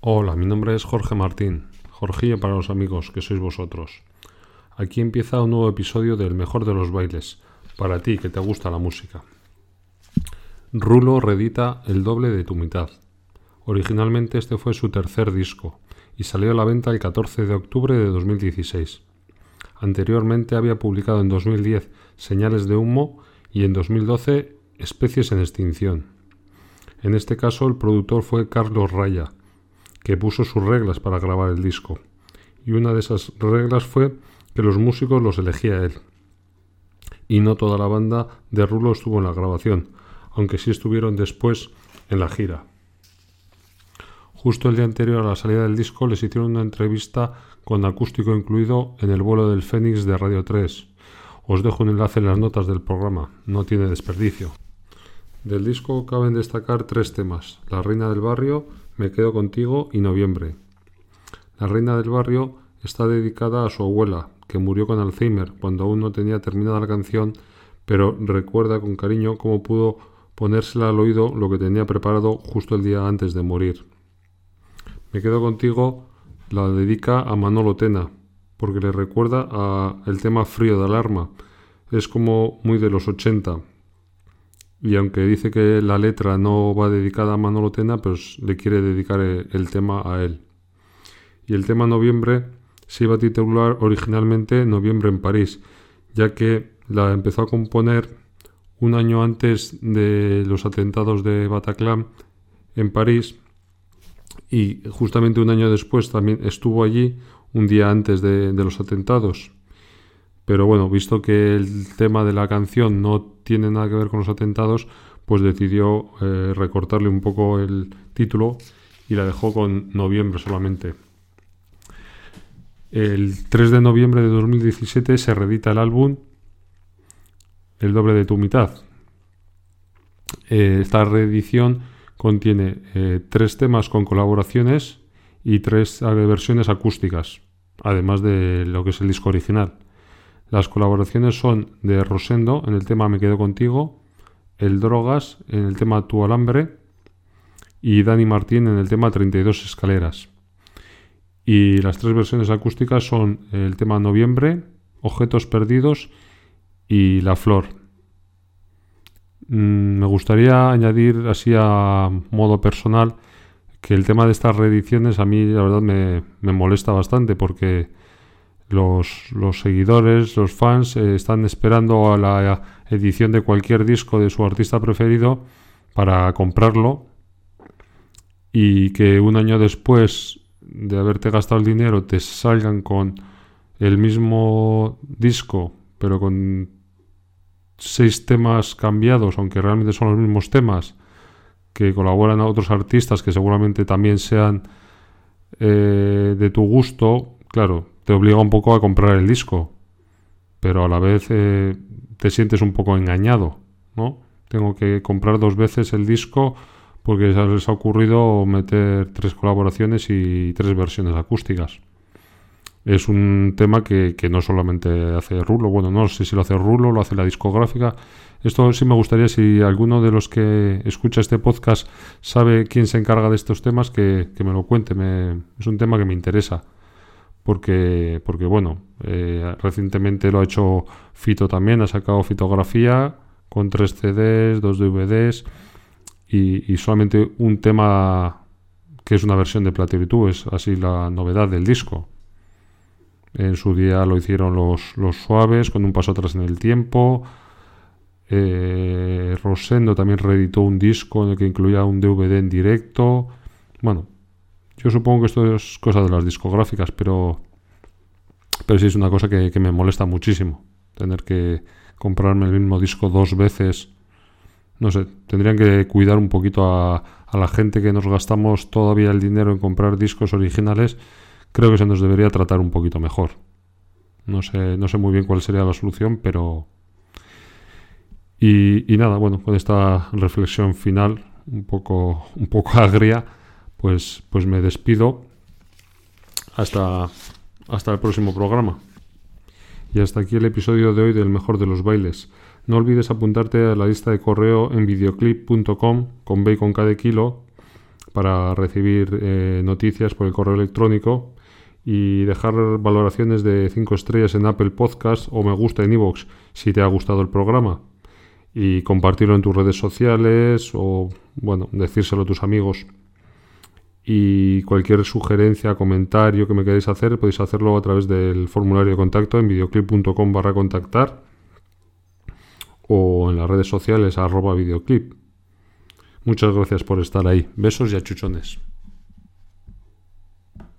Hola, mi nombre es Jorge Martín, Jorgillo para los amigos que sois vosotros. Aquí empieza un nuevo episodio del mejor de los bailes, para ti que te gusta la música. Rulo redita El doble de tu mitad. Originalmente este fue su tercer disco y salió a la venta el 14 de octubre de 2016. Anteriormente había publicado en 2010 Señales de humo y en 2012 Especies en extinción. En este caso el productor fue Carlos Raya, que puso sus reglas para grabar el disco. Y una de esas reglas fue que los músicos los elegía él. Y no toda la banda de Rulo estuvo en la grabación, aunque sí estuvieron después en la gira. Justo el día anterior a la salida del disco les hicieron una entrevista con acústico incluido en el vuelo del Fénix de Radio 3. Os dejo un enlace en las notas del programa, no tiene desperdicio. Del disco caben destacar tres temas, La Reina del Barrio, Me Quedo Contigo y Noviembre. La Reina del Barrio está dedicada a su abuela, que murió con Alzheimer cuando aún no tenía terminada la canción, pero recuerda con cariño cómo pudo ponérsela al oído lo que tenía preparado justo el día antes de morir. Me Quedo Contigo la dedica a Manolo Tena, porque le recuerda a el tema Frío de Alarma. Es como muy de los 80, y aunque dice que la letra no va dedicada a Manolo Tena, pues le quiere dedicar el tema a él. Y el tema Noviembre se iba a titular originalmente Noviembre en París, ya que la empezó a componer un año antes de los atentados de Bataclan en París y justamente un año después también estuvo allí un día antes de los atentados. Pero bueno, visto que el tema de la canción no tiene nada que ver con los atentados, pues decidió eh, recortarle un poco el título y la dejó con noviembre solamente. El 3 de noviembre de 2017 se reedita el álbum El doble de tu mitad. Eh, esta reedición contiene eh, tres temas con colaboraciones y tres versiones acústicas, además de lo que es el disco original. Las colaboraciones son de Rosendo en el tema Me quedo contigo, el Drogas en el tema Tu alambre y Dani Martín en el tema 32 escaleras. Y las tres versiones acústicas son el tema Noviembre, Objetos perdidos y La flor. Mm, me gustaría añadir así a modo personal que el tema de estas reediciones a mí la verdad me, me molesta bastante porque los, seguidores, los fans, eh, están esperando a la edición de cualquier disco de su artista preferido para comprarlo y que un año después de haberte gastado el dinero te salgan con el mismo disco pero con seis temas cambiados, aunque realmente son los mismos temas, que colaboran a otros artistas que seguramente también sean eh, de tu gusto, claro, te obliga un poco a comprar el disco, pero a la vez eh, te sientes un poco engañado, ¿no? Tengo que comprar dos veces el disco porque se les ha ocurrido meter tres colaboraciones y tres versiones acústicas. Es un tema que, no solamente hace Rulo, bueno, no sé si lo hace Rulo, lo hace la discográfica. Esto sí me gustaría, si alguno de los que escucha este podcast sabe quién se encarga de estos temas, que, que me lo cuente. Me, es un tema que me interesa porque, porque bueno, eh, recientemente lo ha hecho Fito también, ha sacado fitografía con tres CDs, dos DVDs y, solamente un tema que es una versión de Plateau es así la novedad del disco. En su día lo hicieron los, los suaves, con un paso atrás en el tiempo. Eh, Rosendo también reeditó un disco en el que incluía un DVD en directo. Bueno, yo supongo que esto es cosa de las discográficas, pero, pero sí es una cosa que, me molesta muchísimo. Tener que comprarme el mismo disco dos veces. No sé, tendrían que cuidar un poquito a, la gente que nos gastamos todavía el dinero en comprar discos originales. Creo que se nos debería tratar un poquito mejor. No sé, no sé muy bien cuál sería la solución, pero... Y, y nada, bueno, con esta reflexión final, un poco, un poco agria, pues, pues me despido hasta, hasta el próximo programa. Y hasta aquí el episodio de hoy del mejor de los bailes. No olvides apuntarte a la lista de correo en videoclip.com con B con cada kilo para recibir eh, noticias por el correo electrónico y dejar valoraciones de 5 estrellas en Apple Podcast o me gusta en iVoox si te ha gustado el programa y compartirlo en tus redes sociales o bueno, decírselo a tus amigos. Y cualquier sugerencia, comentario que me queréis hacer, podéis hacerlo a través del formulario de contacto en videoclip.com barra contactar o en las redes sociales arroba videoclip. Muchas gracias por estar ahí. Besos y achuchones.